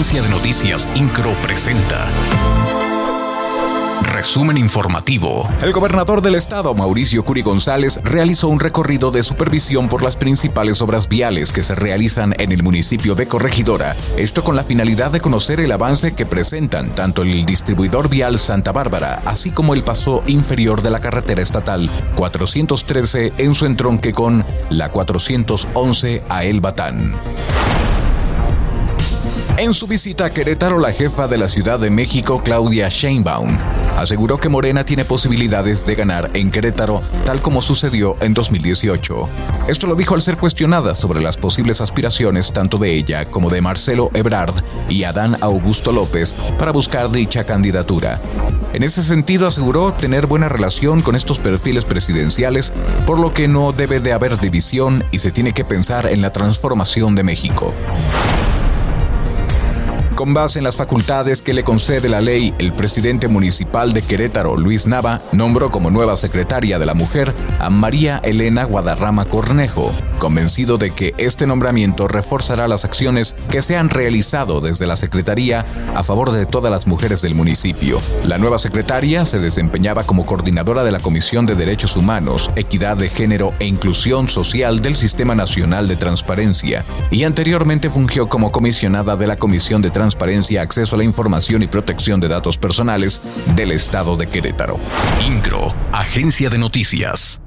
Agencia de Noticias Incro presenta. Resumen informativo. El gobernador del estado, Mauricio Curi González, realizó un recorrido de supervisión por las principales obras viales que se realizan en el municipio de Corregidora. Esto con la finalidad de conocer el avance que presentan tanto el distribuidor vial Santa Bárbara, así como el paso inferior de la carretera estatal 413 en su entronque con la 411 a El Batán. En su visita a Querétaro, la jefa de la Ciudad de México, Claudia Sheinbaum, aseguró que Morena tiene posibilidades de ganar en Querétaro, tal como sucedió en 2018. Esto lo dijo al ser cuestionada sobre las posibles aspiraciones tanto de ella como de Marcelo Ebrard y Adán Augusto López para buscar dicha candidatura. En ese sentido aseguró tener buena relación con estos perfiles presidenciales, por lo que no debe de haber división y se tiene que pensar en la transformación de México. Con base en las facultades que le concede la ley, el presidente municipal de Querétaro, Luis Nava, nombró como nueva secretaria de la mujer a María Elena Guadarrama Cornejo, convencido de que este nombramiento reforzará las acciones que se han realizado desde la Secretaría a favor de todas las mujeres del municipio. La nueva secretaria se desempeñaba como coordinadora de la Comisión de Derechos Humanos, Equidad de Género e Inclusión Social del Sistema Nacional de Transparencia y anteriormente fungió como comisionada de la Comisión de Transparencia transparencia, acceso a la información y protección de datos personales del Estado de Querétaro. INCRO, Agencia de Noticias.